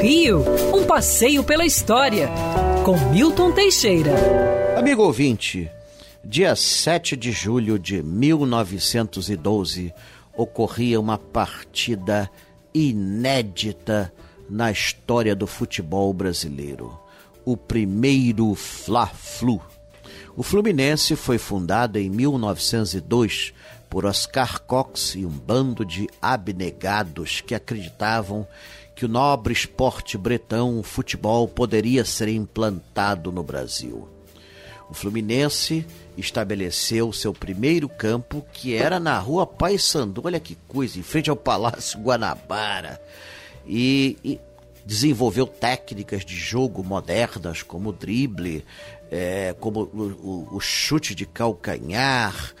Rio, um passeio pela história, com Milton Teixeira. Amigo ouvinte, dia 7 de julho de 1912 ocorria uma partida inédita na história do futebol brasileiro. O primeiro Fla-Flu. O Fluminense foi fundado em 1902 por Oscar Cox e um bando de abnegados que acreditavam que o nobre esporte bretão, o futebol, poderia ser implantado no Brasil. O Fluminense estabeleceu seu primeiro campo, que era na rua Paysandu, olha que coisa, em frente ao Palácio Guanabara, e, e desenvolveu técnicas de jogo modernas, como o drible, é, como o, o, o, chute de calcanhar,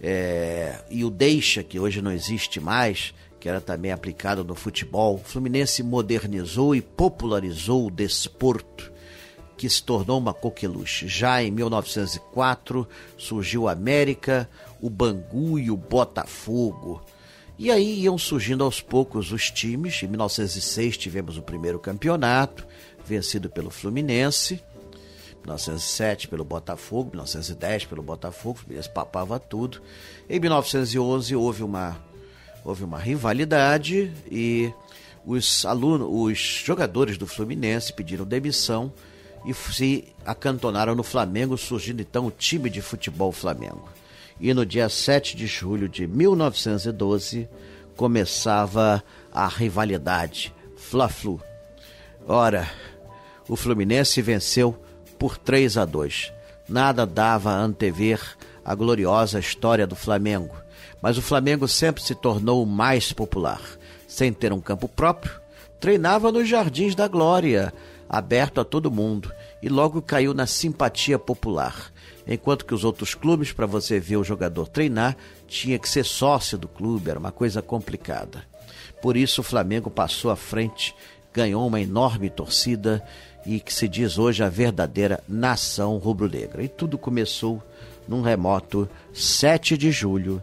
é, e o deixa, que hoje não existe mais, que era também aplicado no futebol. O Fluminense modernizou e popularizou o desporto, que se tornou uma coqueluche. Já em 1904 surgiu a América, o Bangu e o Botafogo. E aí iam surgindo aos poucos os times. Em 1906 tivemos o primeiro campeonato, vencido pelo Fluminense. 1907 pelo Botafogo, 1910 pelo Botafogo, o Fluminense papava tudo. Em 1911 houve uma houve uma rivalidade e os alunos, os jogadores do Fluminense pediram demissão e se acantonaram no Flamengo, surgindo então o time de futebol Flamengo. E no dia 7 de julho de 1912 começava a rivalidade Fla-Flu. Ora, o Fluminense venceu por 3 a 2. Nada dava a antever a gloriosa história do Flamengo mas o Flamengo sempre se tornou o mais popular. Sem ter um campo próprio, treinava nos Jardins da Glória, aberto a todo mundo, e logo caiu na simpatia popular. Enquanto que os outros clubes, para você ver o jogador treinar, tinha que ser sócio do clube, era uma coisa complicada. Por isso o Flamengo passou à frente, ganhou uma enorme torcida e que se diz hoje a verdadeira nação rubro-negra. E tudo começou num remoto 7 de julho